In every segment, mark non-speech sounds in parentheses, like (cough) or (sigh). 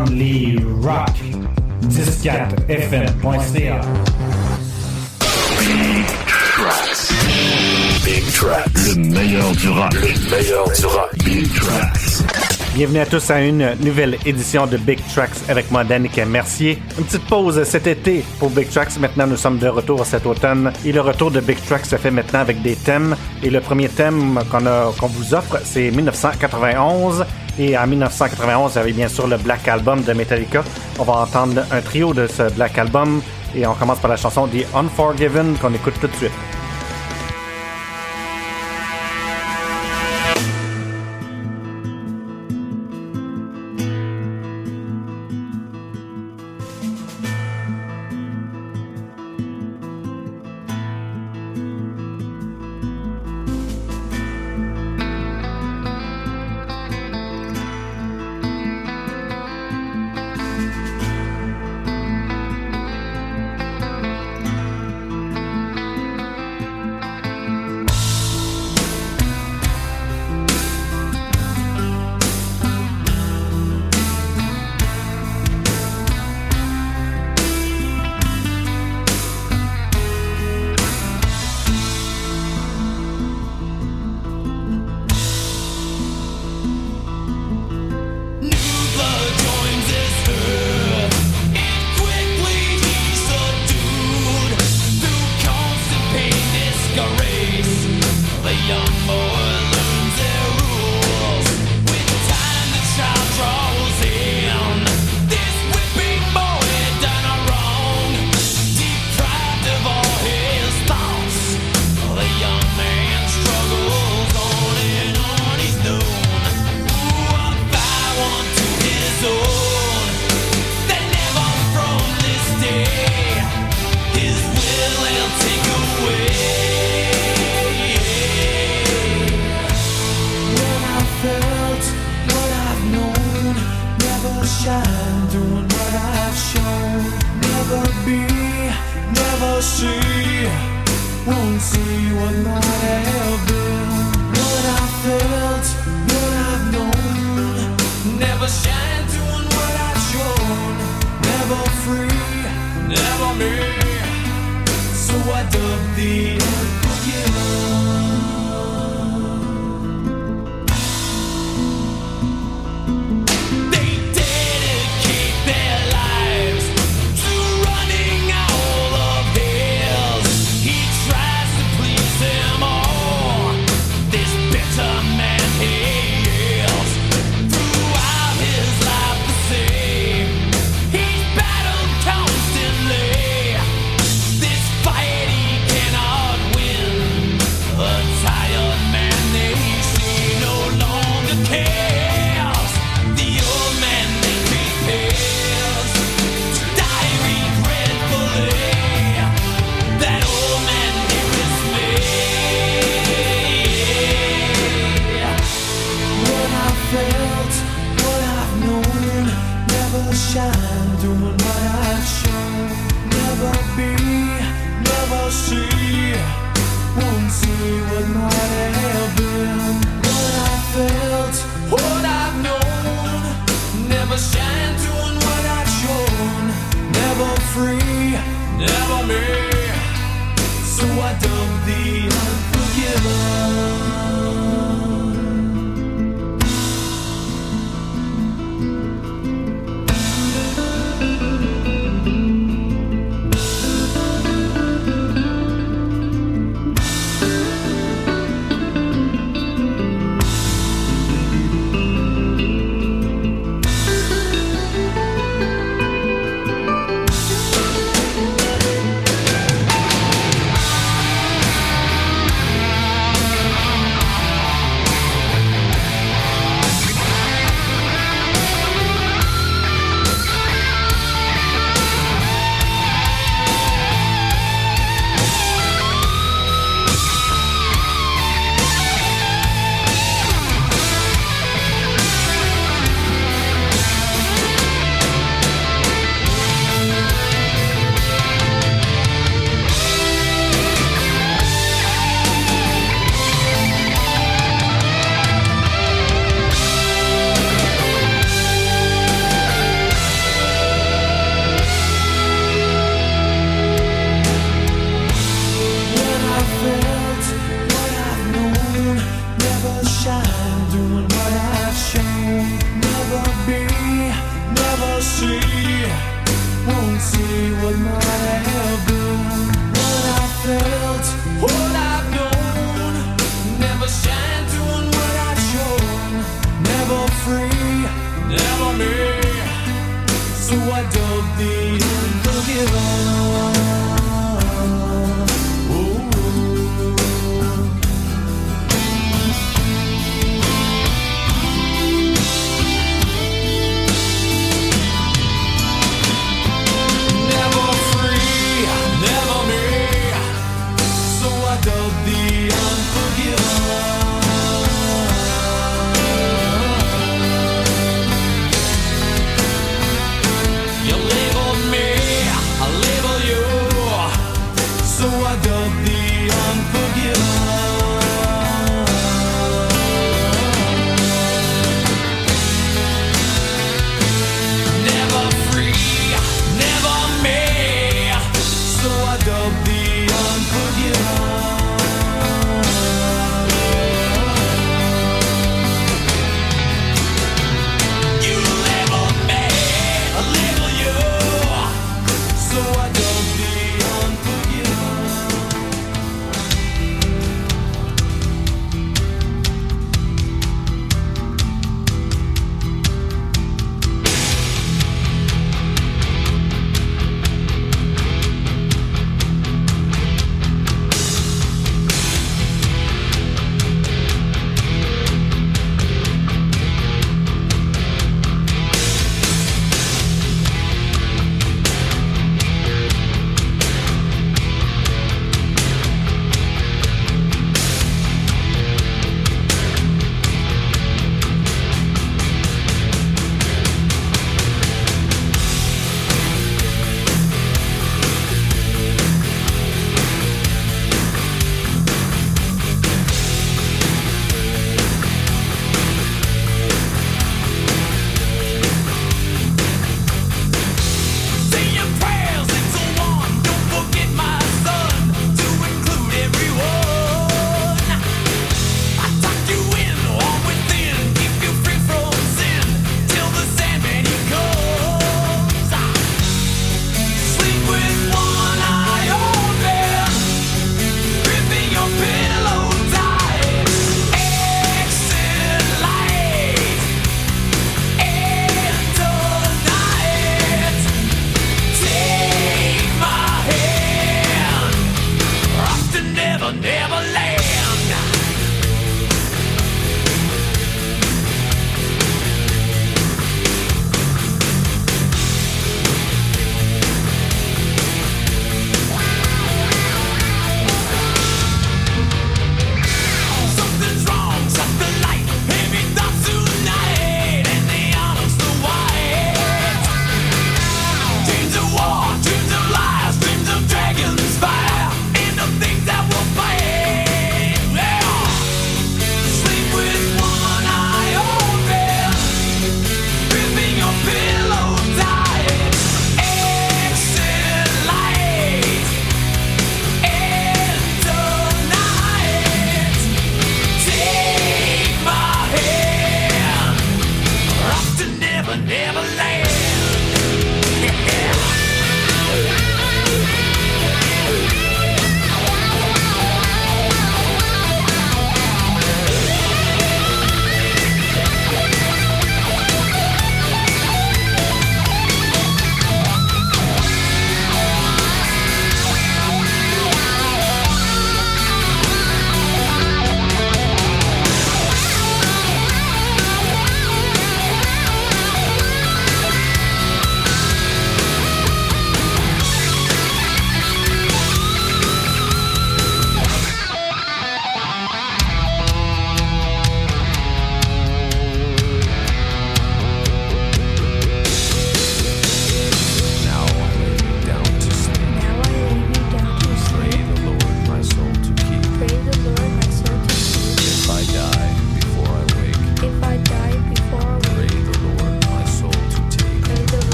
Only Rock 104fm.ca Big Tracks. Big Tracks. Le meilleur du rock. Le meilleur du rock. Big Tracks. Bienvenue à tous à une nouvelle édition de Big Tracks avec moi, Danick Mercier. Une petite pause cet été pour Big Tracks. Maintenant, nous sommes de retour cet automne. Et le retour de Big Tracks se fait maintenant avec des thèmes. Et le premier thème qu'on vous offre, c'est 1991. Et en 1991, il y avait bien sûr le Black Album de Metallica. On va entendre un trio de ce Black Album. Et on commence par la chanson The Unforgiven qu'on écoute tout de suite.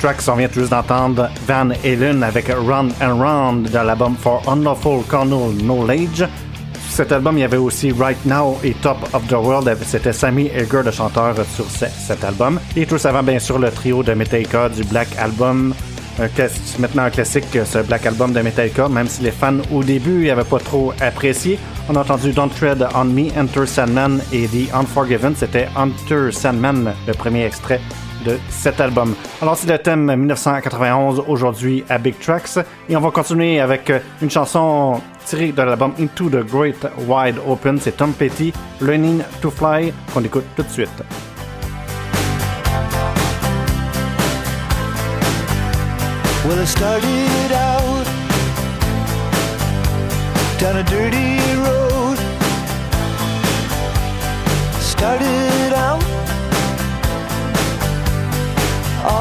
On vient juste d'entendre Van Halen avec Run and Round de l'album For Unlawful Carnal Knowledge. Cet album, il y avait aussi Right Now et Top of the World. C'était Sammy Hagar, le chanteur, sur cet album. Et tout avant, bien sûr, le trio de Metallica du Black Album. maintenant un classique, ce Black Album de Metallica, même si les fans au début n'avaient pas trop apprécié. On a entendu Don't Tread on Me, Enter Sandman et The Unforgiven. C'était Enter Sandman, le premier extrait cet album. Alors c'est le thème 1991 aujourd'hui à Big Tracks et on va continuer avec euh, une chanson tirée de l'album Into the Great Wide Open. C'est Tom Petty, Learning to Fly qu'on écoute tout de suite.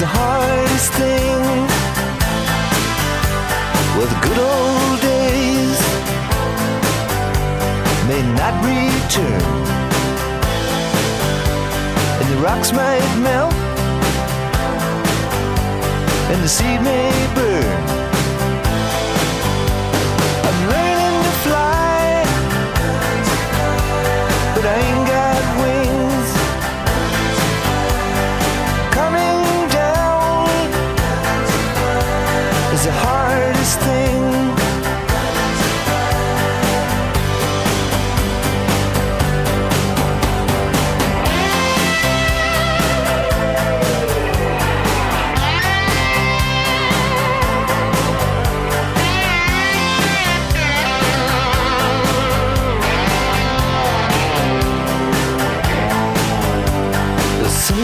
the hardest thing. Well, the good old days may not return, and the rocks might melt, and the seed may burn.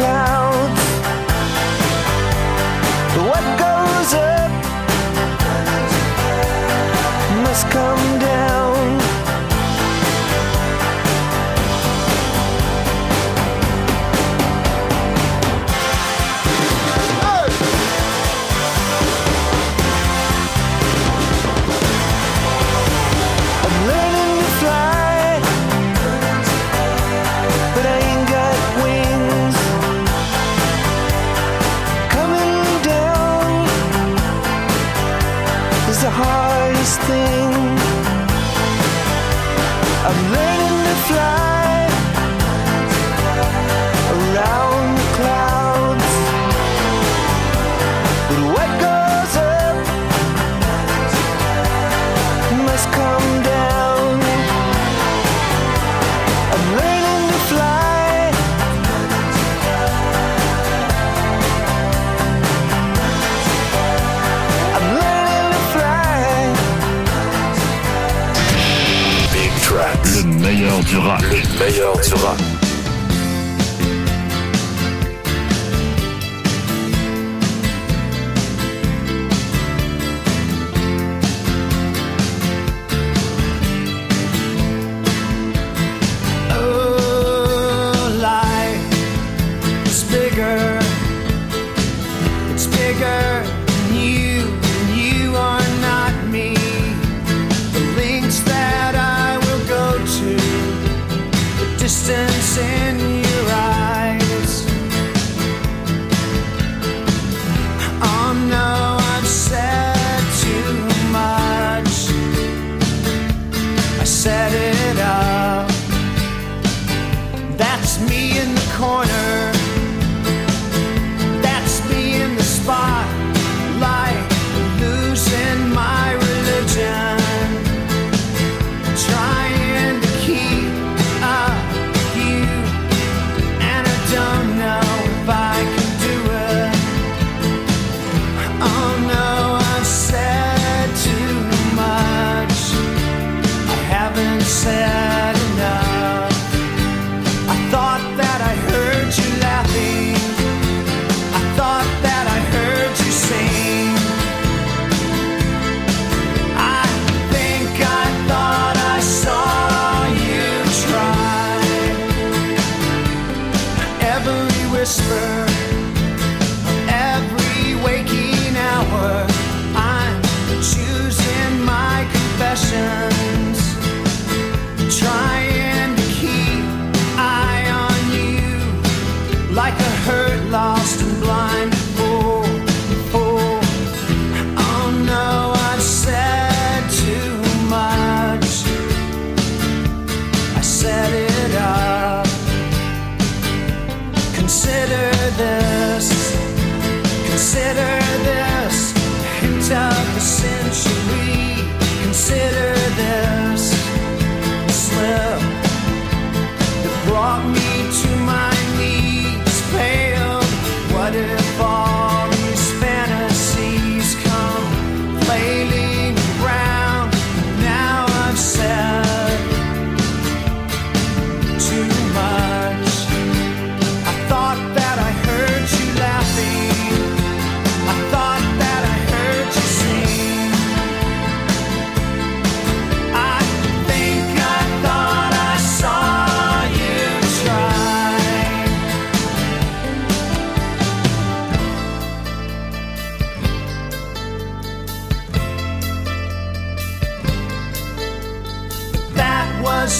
town. Le meilleur du.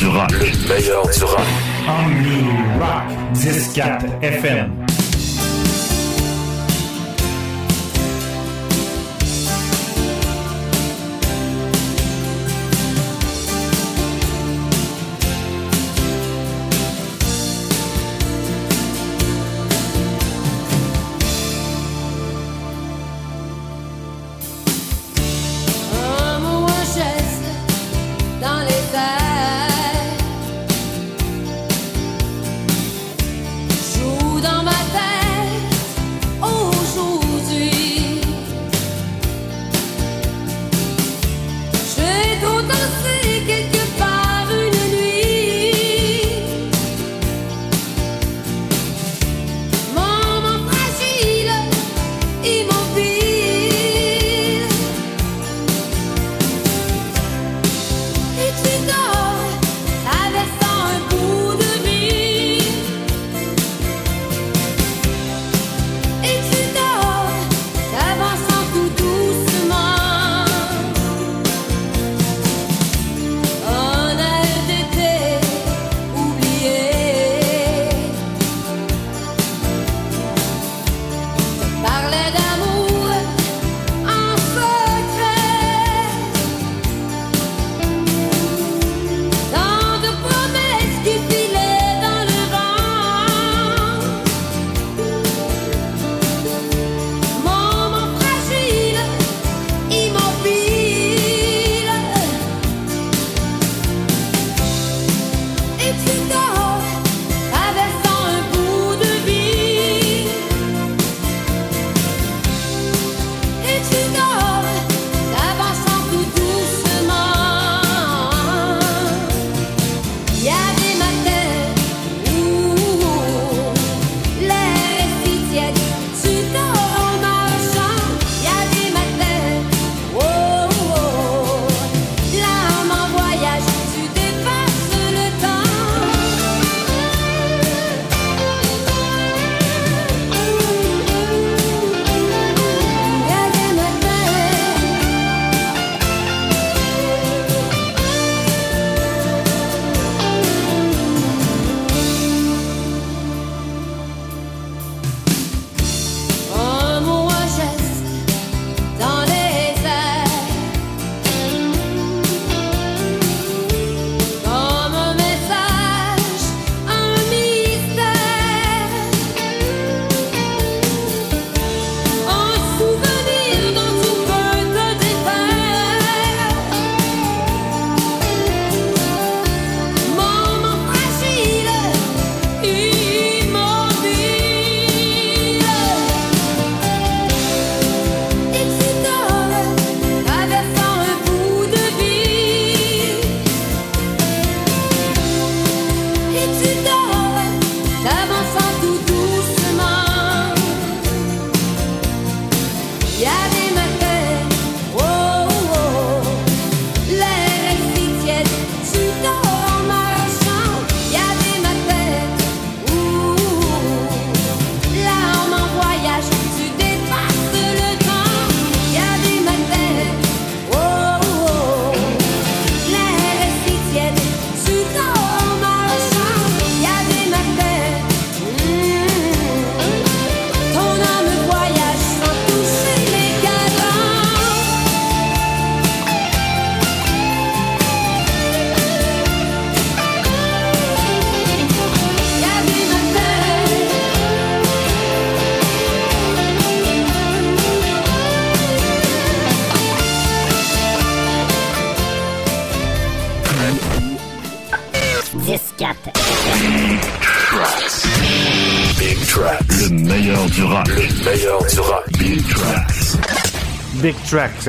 du rock. Le meilleur du rock. Only Rock 104 FM.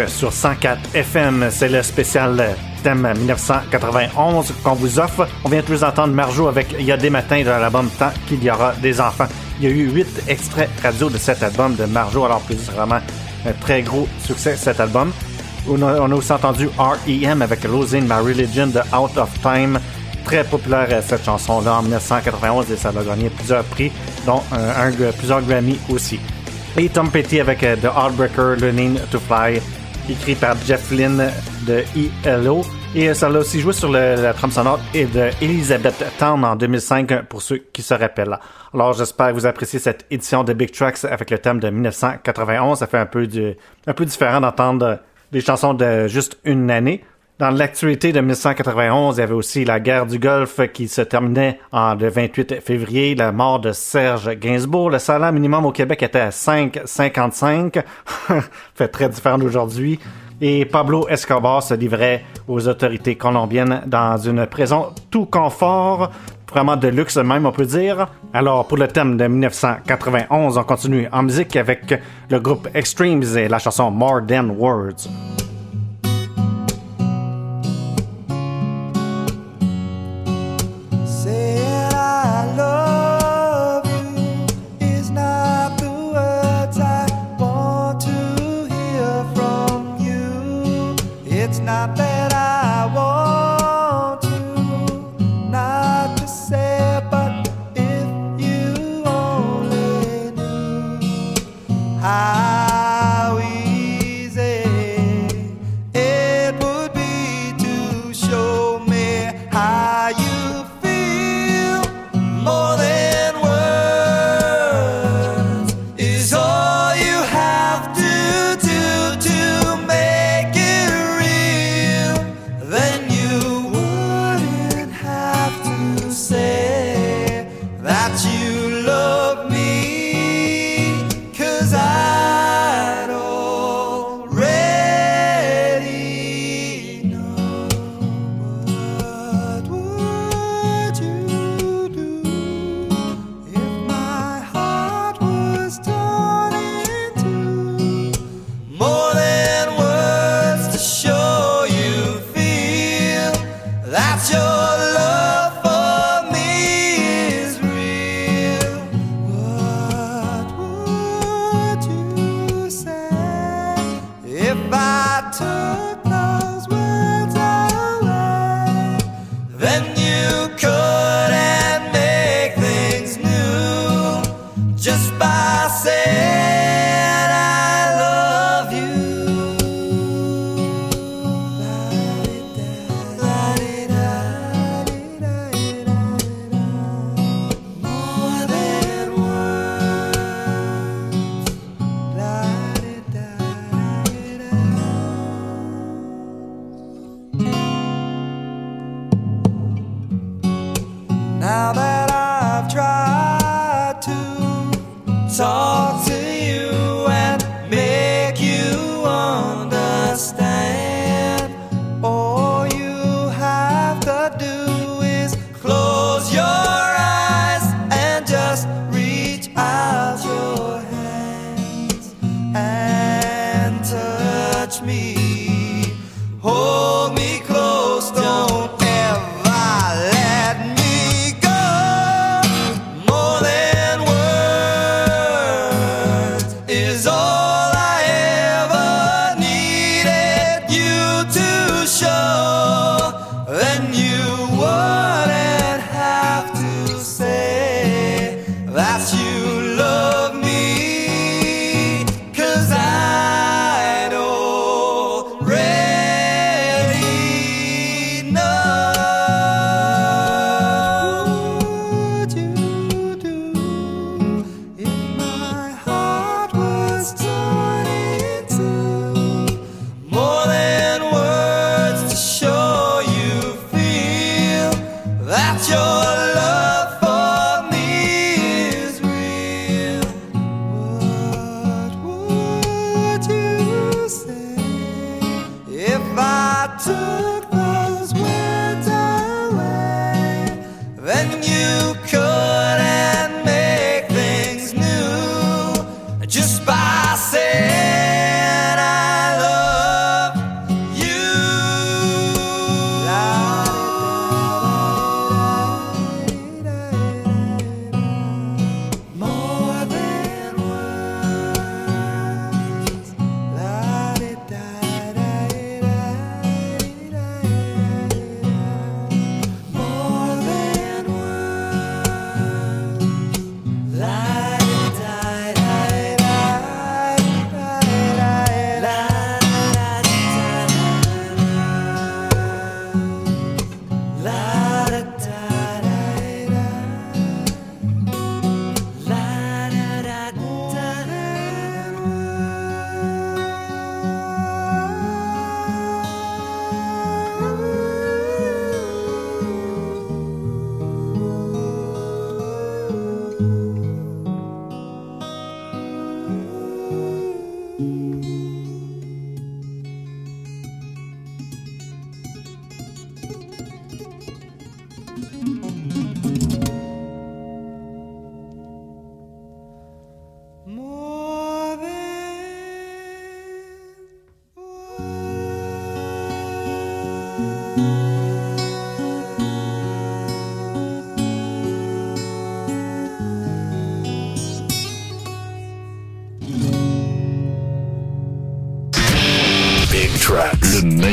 Sur 104 FM. C'est le spécial thème 1991 qu'on vous offre. On vient tous entendre Marjo avec Il y a des matins de l'album Tant qu'il y aura des enfants. Il y a eu huit extraits radio de cet album de Marjo, alors c'est vraiment un très gros succès cet album. On a, aussi entendu R.E.M. avec Losing My Religion de Out of Time. Très populaire euh, cette chanson-là en 1991 et ça a gagné plusieurs prix, dont plusieurs Grammy aussi. Et Tom Petty avec euh, The Heartbreaker, Learning to Fly, écrit par Jeff Lynne de ELO. Et ça l'a aussi joué sur la trame sonore et de Elizabeth Town en 2005 pour ceux qui se rappellent. Alors j'espère que vous appréciez cette édition de Big Tracks avec le thème de 1991. Ça fait un peu, du, un peu différent d'entendre des chansons de juste une année. Dans l'actualité de 1991, il y avait aussi la guerre du Golfe qui se terminait en le 28 février, la mort de Serge Gainsbourg. Le salaire minimum au Québec était à 5,55. (laughs) fait très différent d'aujourd'hui. Et Pablo Escobar se livrait aux autorités colombiennes dans une prison tout confort, vraiment de luxe même on peut dire. Alors pour le thème de 1991, on continue en musique avec le groupe Extremes et la chanson More Than Words.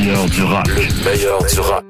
meilleur du rap. Le meilleur du rap.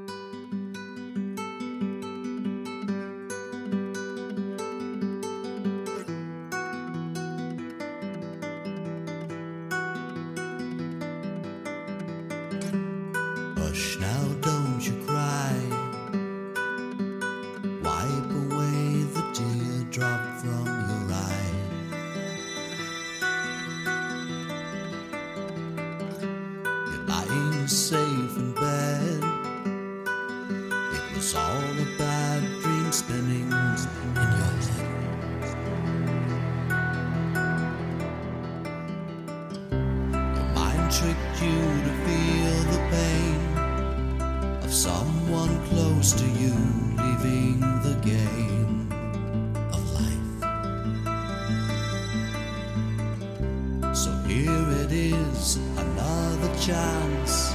chance.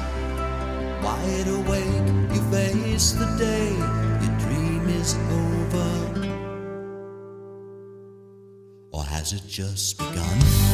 Wide awake, you face the day, your dream is over. Or has it just begun?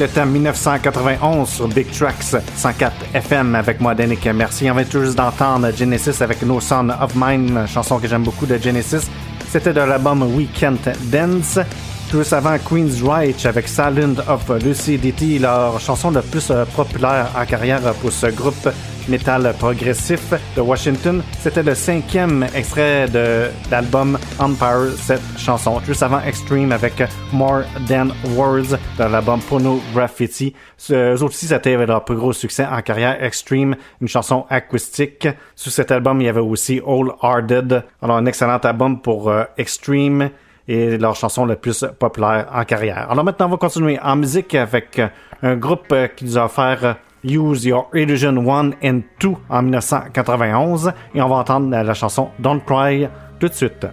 le thème 1991 sur Big Tracks 104 FM avec moi, Danick. Merci. On vient tout juste d'entendre Genesis avec No Son of Mine, chanson que j'aime beaucoup de Genesis. C'était de l'album We Can't Dance. Tout juste avant, Queen's Reich avec Silent of Lucidity, leur chanson la plus euh, populaire en carrière pour ce groupe. Metal progressif de Washington. C'était le cinquième extrait de l'album Empire, cette chanson. Juste avant Extreme avec More Than Words de l'album Pono Graffiti. Eux aussi, c'était leur plus gros succès en carrière Extreme, une chanson acoustique. Sur cet album, il y avait aussi All Are Alors, un excellent album pour euh, Extreme et leur chanson la plus populaire en carrière. Alors maintenant, on va continuer en musique avec un groupe euh, qui nous a offert Use Your Illusion 1 and 2 en 1991 et on va entendre la chanson Don't Cry tout de suite.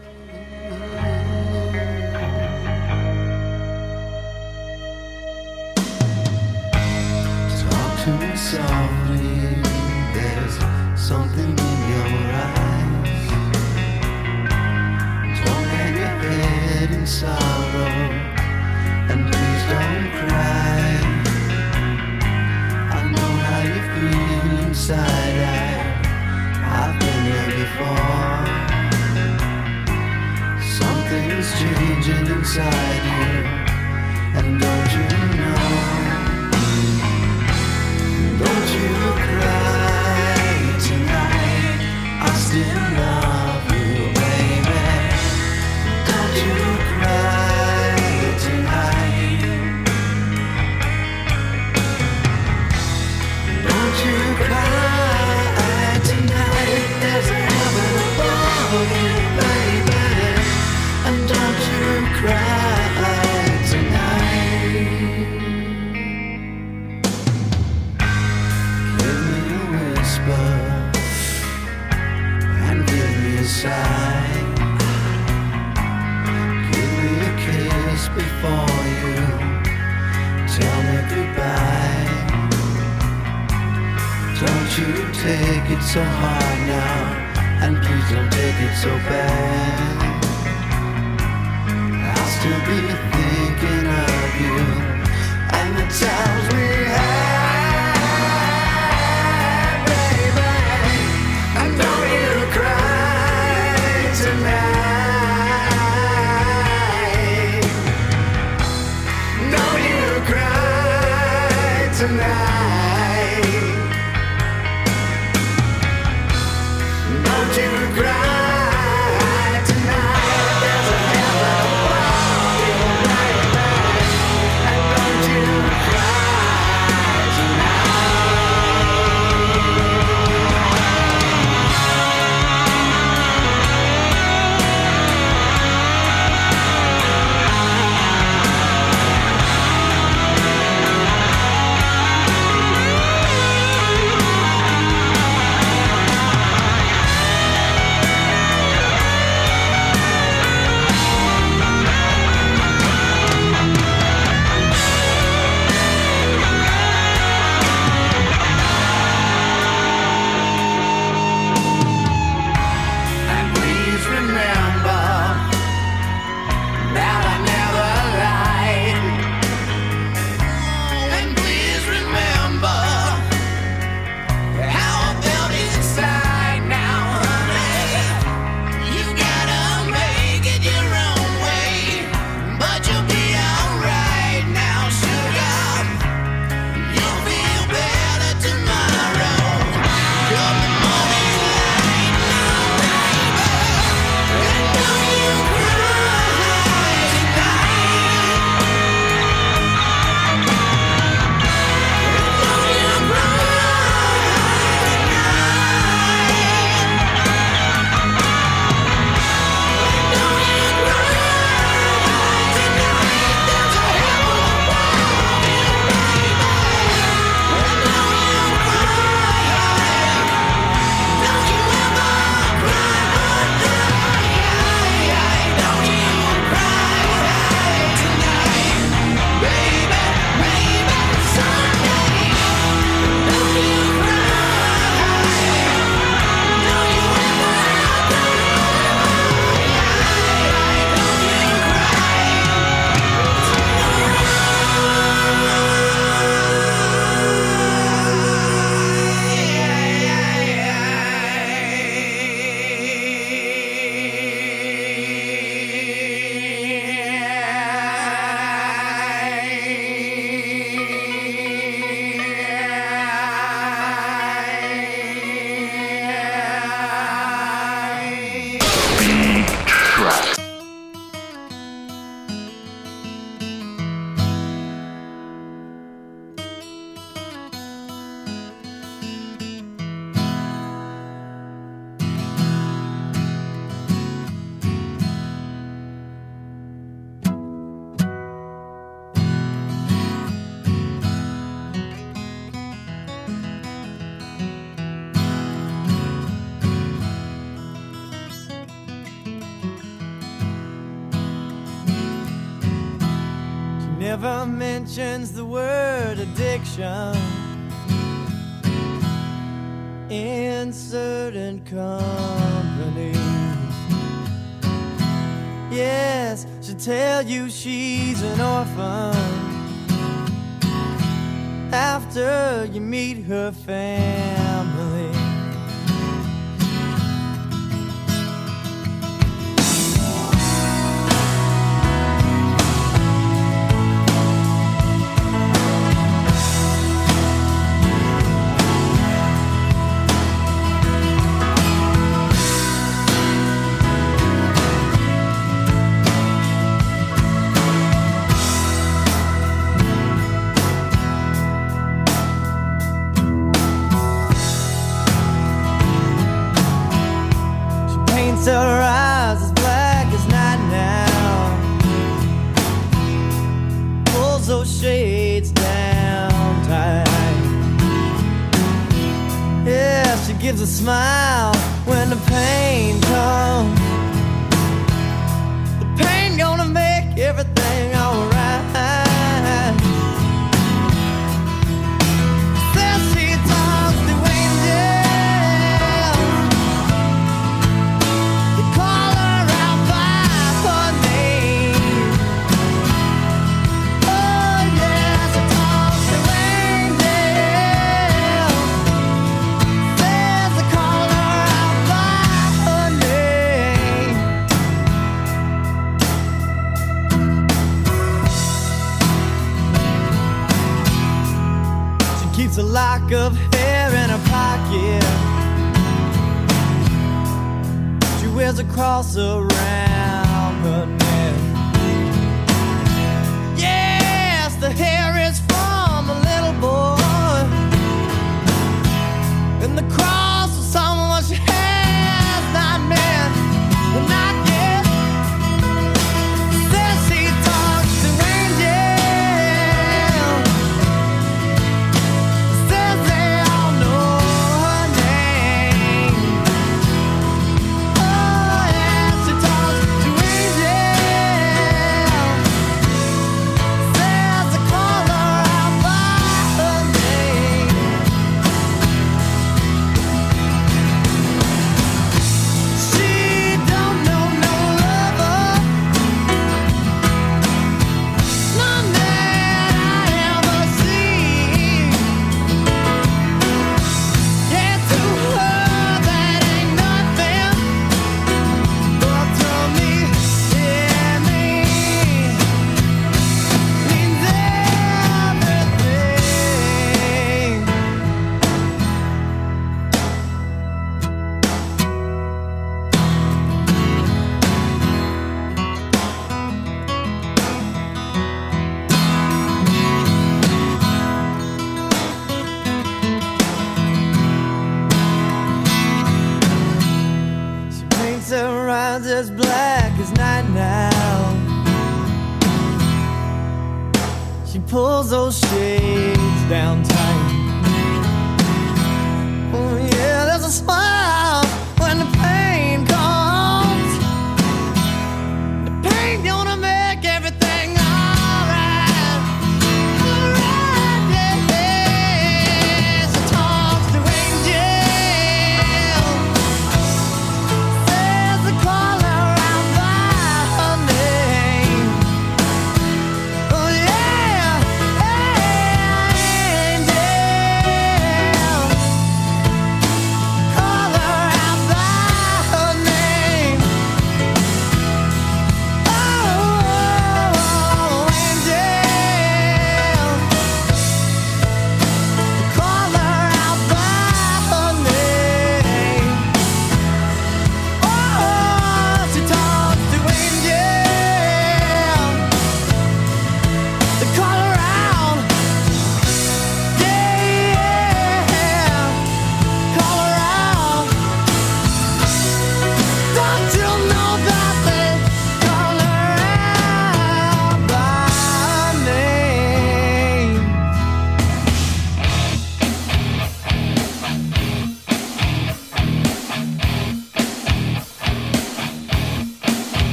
addiction in certain company. Yes, she'll tell you she's an orphan after you meet her family. pack of hair in her pocket. She wears a cross around her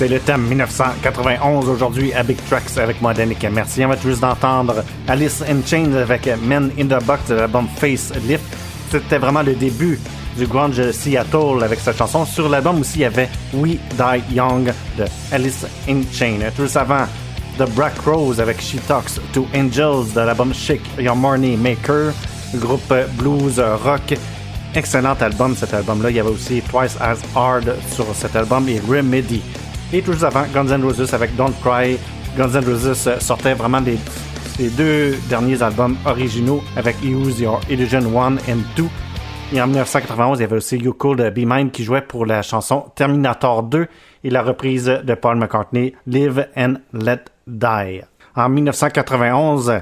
C'est le thème 1991 aujourd'hui à Big Tracks avec moi, Danick. Merci. On va tout juste d'entendre Alice in Chains avec Men in the Box de l'album Face Lift. C'était vraiment le début du grunge Seattle avec cette chanson. Sur l'album aussi, il y avait We Die Young de Alice in Chains. Tout avant, The Black Rose avec She Talks to Angels de l'album Shake Your Money Maker, groupe blues rock. Excellent album, cet album-là. Il y avait aussi Twice as Hard sur cet album et Remedy. Et tout avant, Guns N' Roses avec Don't Cry. Guns N' Roses euh, sortait vraiment des, deux derniers albums originaux avec Use Your Illusion 1 and 2. Et en 1991, il y avait aussi You Could Be Mine qui jouait pour la chanson Terminator 2 et la reprise de Paul McCartney Live and Let Die. En 1991,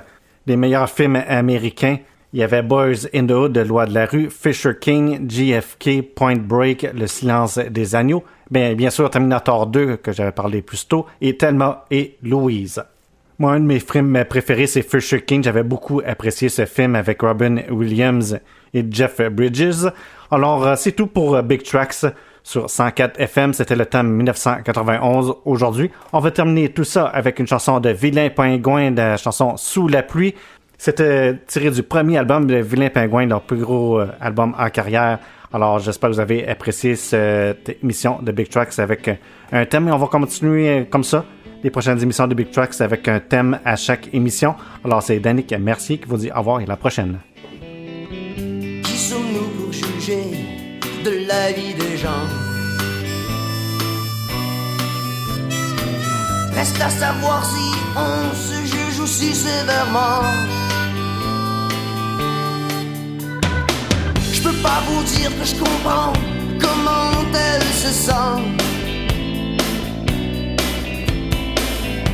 les meilleurs films américains, il y avait Boys in the Hood de Loi de la rue, Fisher King, JFK, Point Break, Le silence des agneaux, bien, bien sûr Terminator 2 que j'avais parlé plus tôt, et Thelma et Louise. Moi, un de mes films préférés, c'est Fisher King. J'avais beaucoup apprécié ce film avec Robin Williams et Jeff Bridges. Alors, euh, c'est tout pour euh, Big Tracks sur 104 FM. C'était le thème 1991 aujourd'hui. On va terminer tout ça avec une chanson de Vilain Pingouin, la chanson Sous la pluie. C'était tiré du premier album de Vilain Pingouin, leur plus gros euh, album en carrière. Alors, j'espère que vous avez apprécié cette émission de Big Tracks avec euh, un thème et on va continuer euh, comme ça les prochaines émissions de Big Tracks avec un thème à chaque émission. Alors, c'est Danick Mercier qui vous dit au revoir et à la prochaine. Qui sommes-nous pour juger de la vie des gens? Reste à savoir si on se juge aussi sévèrement. Je peux pas vous dire que je comprends comment elle se sent.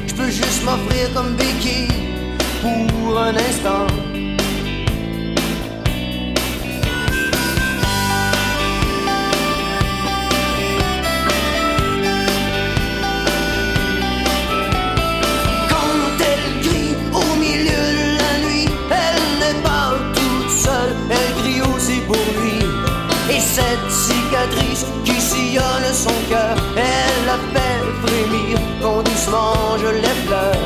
Je peux juste m'offrir comme béquille pour un instant. Qui sillonne son cœur, elle la fait frémir quand doucement je l'effleure.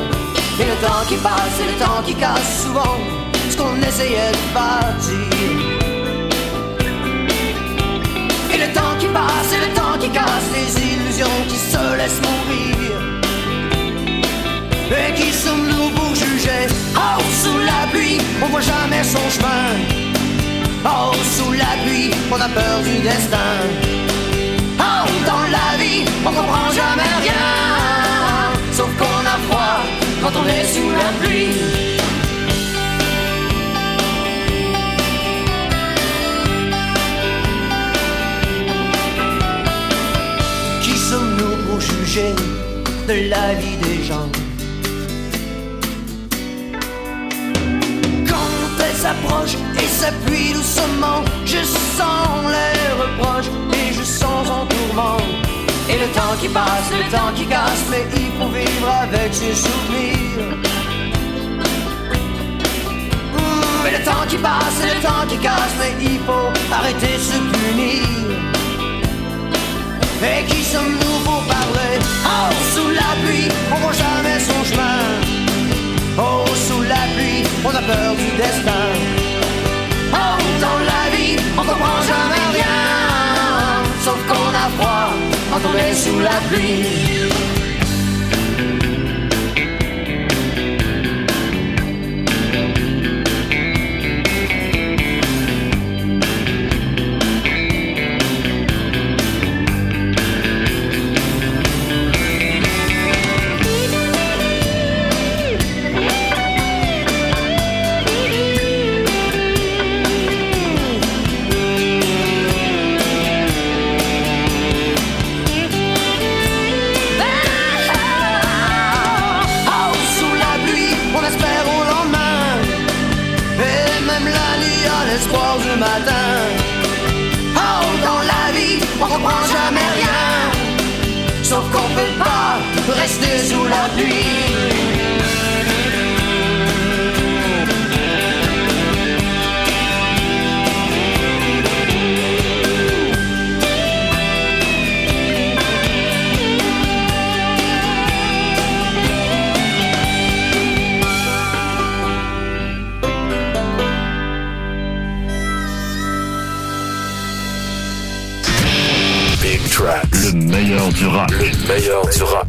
Et le temps qui passe, et le temps qui casse souvent ce qu'on essayait de bâtir. Et le temps qui passe, et le temps qui casse les illusions qui se laissent mourir. Et qui sommes-nous pour juger Oh, sous la pluie, on voit jamais son chemin. Oh, sous la pluie, on a peur du destin. Oh, dans la vie, on comprend jamais rien. Sauf qu'on a froid quand on est sous la pluie. Qui sommes-nous pour juger de la vie des gens? Quand elle s'approche s'appuie doucement, je sens les reproches et je sens son tourment. Et le temps qui passe, le temps qui casse, mais il faut vivre avec ses souvenirs. Mmh, Mais le temps qui passe, le temps qui casse, mais il faut arrêter de se punir. Et qui sommes-nous pour parler Oh, sous la pluie, on voit jamais son chemin. Oh, sous la pluie, on a peur du destin. Dans la vie, on comprend jamais rien. Sauf qu'on a froid quand on est sous la pluie. Oh, dans la vie, on comprend jamais rien. Sauf qu'on peut pas rester sous la pluie. Meilleur du rap. Le meilleur du rap.